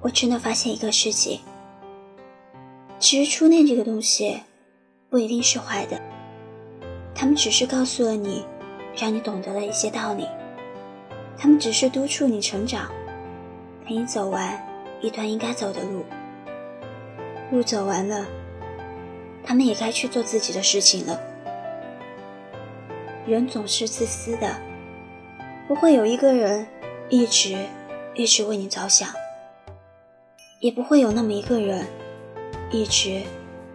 我真的发现一个事情：其实初恋这个东西不一定是坏的，他们只是告诉了你，让你懂得了一些道理，他们只是督促你成长，陪你走完一段应该走的路。路走完了，他们也该去做自己的事情了。人总是自私的，不会有一个人一直一直为你着想，也不会有那么一个人一直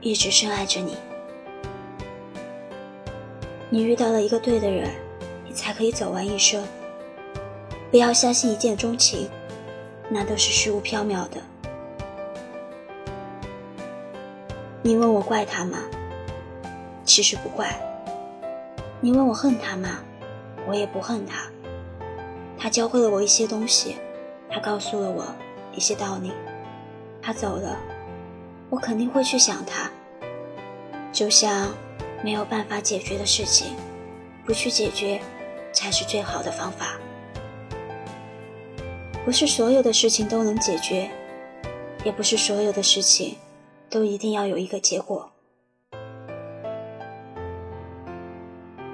一直深爱着你。你遇到了一个对的人，你才可以走完一生。不要相信一见钟情，那都是虚无缥缈的。你问我怪他吗？其实不怪。你问我恨他吗？我也不恨他。他教会了我一些东西，他告诉了我一些道理。他走了，我肯定会去想他。就像没有办法解决的事情，不去解决才是最好的方法。不是所有的事情都能解决，也不是所有的事情。都一定要有一个结果。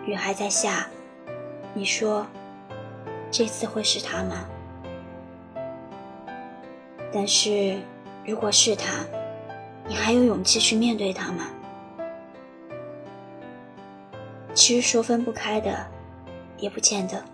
雨还在下，你说这次会是他吗？但是如果是他，你还有勇气去面对他吗？其实说分不开的，也不见得。